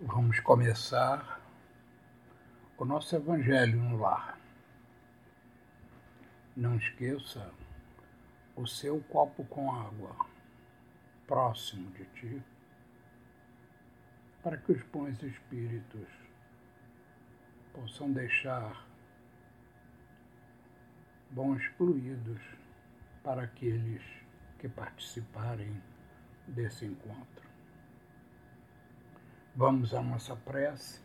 Vamos começar o nosso Evangelho no lar. Não esqueça o seu copo com água próximo de ti, para que os bons espíritos possam deixar bons fluidos para aqueles que participarem desse encontro. Vamos à nossa prece.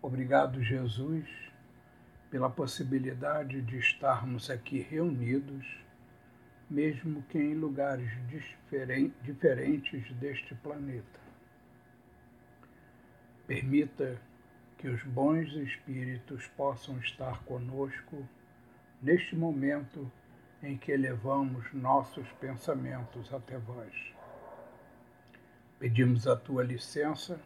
Obrigado, Jesus, pela possibilidade de estarmos aqui reunidos, mesmo que em lugares diferentes deste planeta. Permita que os bons espíritos possam estar conosco neste momento em que elevamos nossos pensamentos até vós. Pedimos a tua licença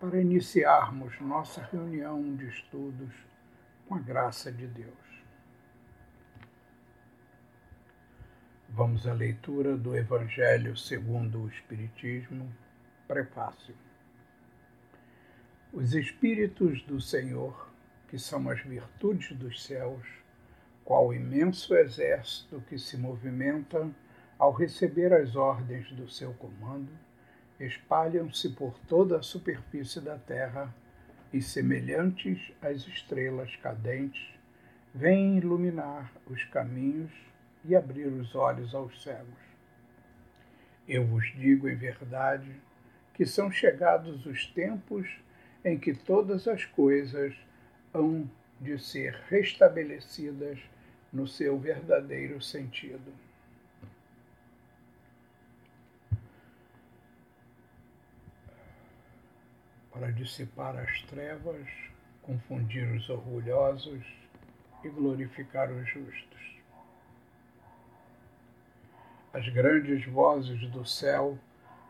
para iniciarmos nossa reunião de estudos com a graça de Deus. Vamos à leitura do Evangelho segundo o Espiritismo, prefácio. Os Espíritos do Senhor, que são as virtudes dos céus, qual imenso exército que se movimenta ao receber as ordens do seu comando, espalham-se por toda a superfície da terra e, semelhantes às estrelas cadentes, vêm iluminar os caminhos e abrir os olhos aos cegos. Eu vos digo em verdade que são chegados os tempos em que todas as coisas hão de ser restabelecidas no seu verdadeiro sentido. Para dissipar as trevas, confundir os orgulhosos e glorificar os justos. As grandes vozes do céu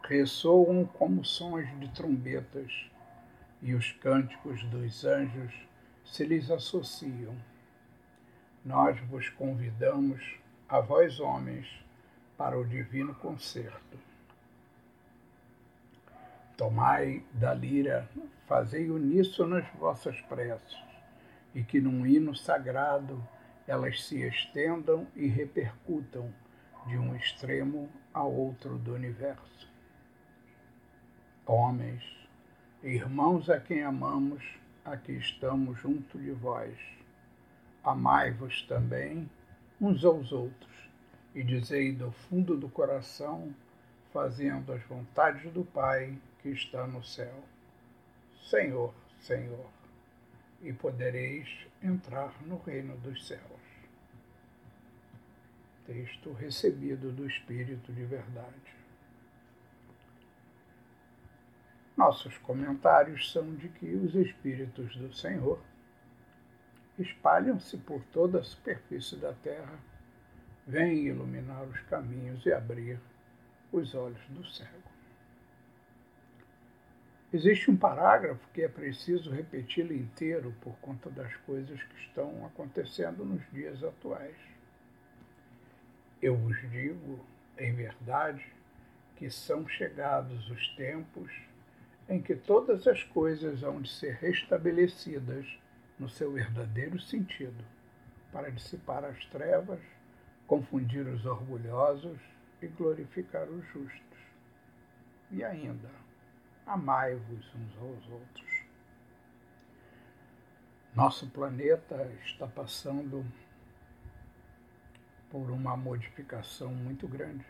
ressoam como sons de trombetas, e os cânticos dos anjos se lhes associam. Nós vos convidamos, a vós homens, para o divino concerto Tomai da lira, fazei uníssono nas vossas preces, e que num hino sagrado elas se estendam e repercutam de um extremo a outro do universo. Homens, irmãos a quem amamos, aqui estamos junto de vós. Amai-vos também uns aos outros, e dizei do fundo do coração, fazendo as vontades do Pai que está no céu. Senhor, Senhor, e podereis entrar no reino dos céus. Texto recebido do Espírito de Verdade. Nossos comentários são de que os Espíritos do Senhor espalham-se por toda a superfície da terra, vêm iluminar os caminhos e abrir os olhos do cego. Existe um parágrafo que é preciso repeti-lo inteiro por conta das coisas que estão acontecendo nos dias atuais. Eu vos digo, em verdade, que são chegados os tempos em que todas as coisas hão de ser restabelecidas no seu verdadeiro sentido, para dissipar as trevas, confundir os orgulhosos e glorificar os justos. E ainda, amai-vos uns aos outros. Nosso planeta está passando por uma modificação muito grande.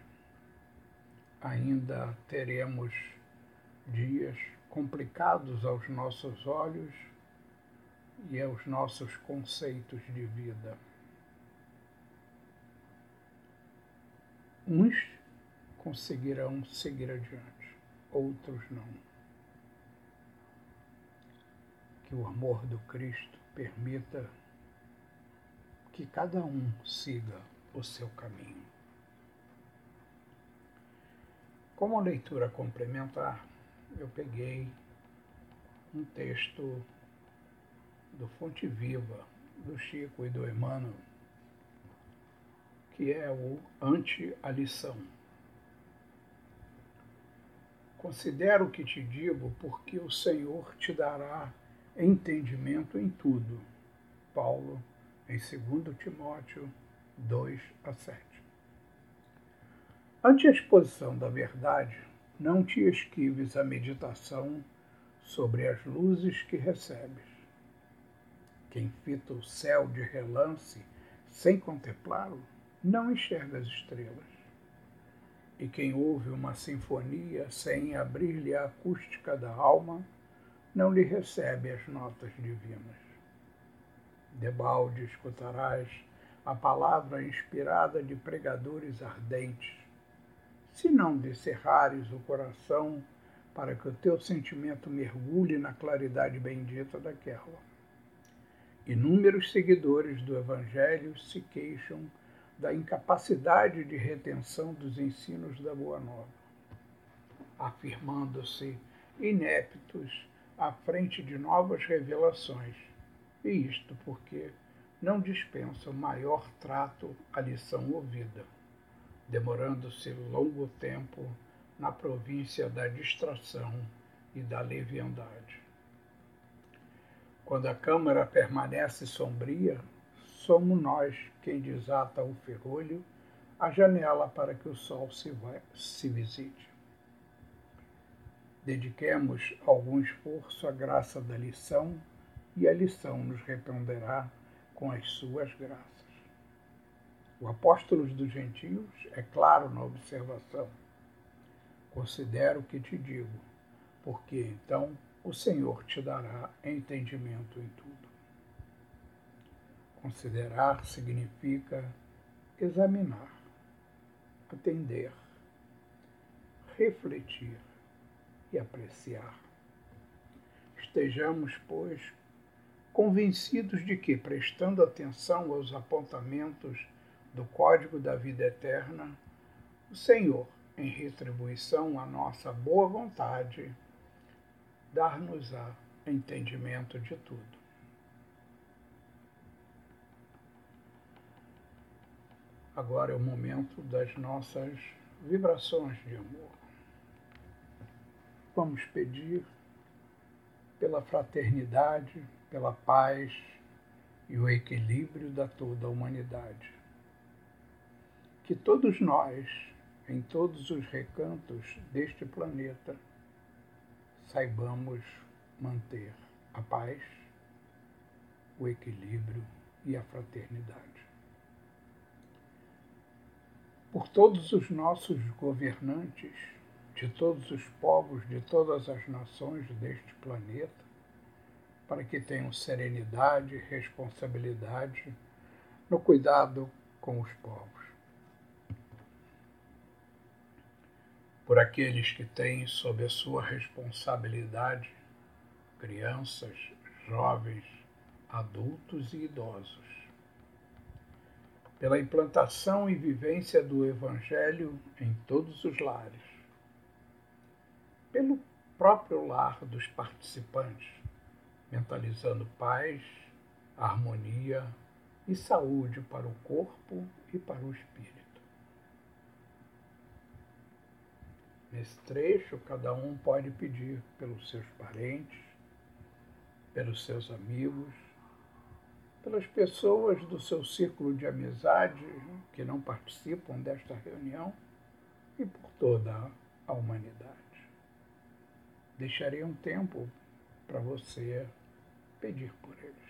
Ainda teremos dias complicados aos nossos olhos e aos nossos conceitos de vida. Uns conseguirão seguir adiante, outros não que o amor do Cristo permita que cada um siga o seu caminho. Como leitura complementar, eu peguei um texto do Fonte Viva, do Chico e do Emmanuel, que é o Ante a Lição. Considera o que te digo, porque o Senhor te dará entendimento em tudo. Paulo, em 2 Timóteo 2 a 7. Ante a exposição da verdade, não te esquives a meditação sobre as luzes que recebes. Quem fita o céu de relance sem contemplá-lo, não enxerga as estrelas e quem ouve uma sinfonia sem abrir-lhe a acústica da alma, não lhe recebe as notas divinas. Debalde escutarás a palavra inspirada de pregadores ardentes, se não descerrares o coração para que o teu sentimento mergulhe na claridade bendita daquela. Inúmeros seguidores do Evangelho se queixam da incapacidade de retenção dos ensinos da Boa Nova, afirmando-se ineptos à frente de novas revelações, e isto porque não dispensam maior trato à lição ouvida, demorando-se longo tempo na província da distração e da leviandade. Quando a câmara permanece sombria, somos nós quem desata o ferrolho, a janela para que o sol se, vai, se visite. Dediquemos algum esforço à graça da lição e a lição nos responderá com as suas graças. O apóstolo dos gentios é claro na observação. Considero o que te digo, porque então o Senhor te dará entendimento em tudo. Considerar significa examinar, atender, refletir e apreciar. Estejamos, pois, convencidos de que, prestando atenção aos apontamentos do Código da Vida Eterna, o Senhor, em retribuição à nossa boa vontade, dar-nos-á entendimento de tudo. Agora é o momento das nossas vibrações de amor. Vamos pedir pela fraternidade, pela paz e o equilíbrio da toda a humanidade. Que todos nós, em todos os recantos deste planeta, saibamos manter a paz, o equilíbrio e a fraternidade por todos os nossos governantes, de todos os povos, de todas as nações deste planeta, para que tenham serenidade e responsabilidade no cuidado com os povos. Por aqueles que têm sob a sua responsabilidade crianças, jovens, adultos e idosos pela implantação e vivência do Evangelho em todos os lares, pelo próprio lar dos participantes, mentalizando paz, harmonia e saúde para o corpo e para o espírito. Nesse trecho, cada um pode pedir pelos seus parentes, pelos seus amigos, pelas pessoas do seu círculo de amizade que não participam desta reunião e por toda a humanidade. Deixarei um tempo para você pedir por eles.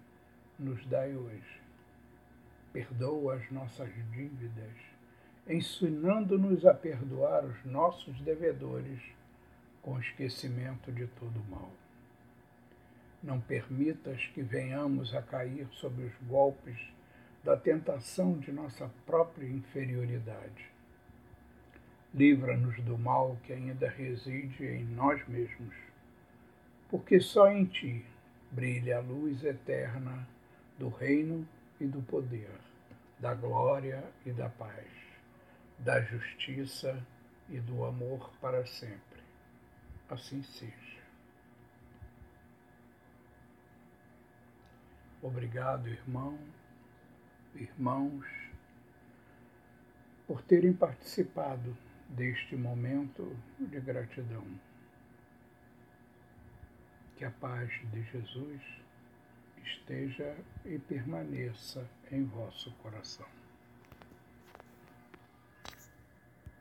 nos dai hoje. Perdoa as nossas dívidas, ensinando-nos a perdoar os nossos devedores com esquecimento de todo o mal. Não permitas que venhamos a cair sob os golpes da tentação de nossa própria inferioridade. Livra-nos do mal que ainda reside em nós mesmos, porque só em Ti brilha a luz eterna do reino e do poder, da glória e da paz, da justiça e do amor para sempre. Assim seja. Obrigado, irmão, irmãos, por terem participado deste momento de gratidão. Que a paz de Jesus esteja e permaneça em vosso coração.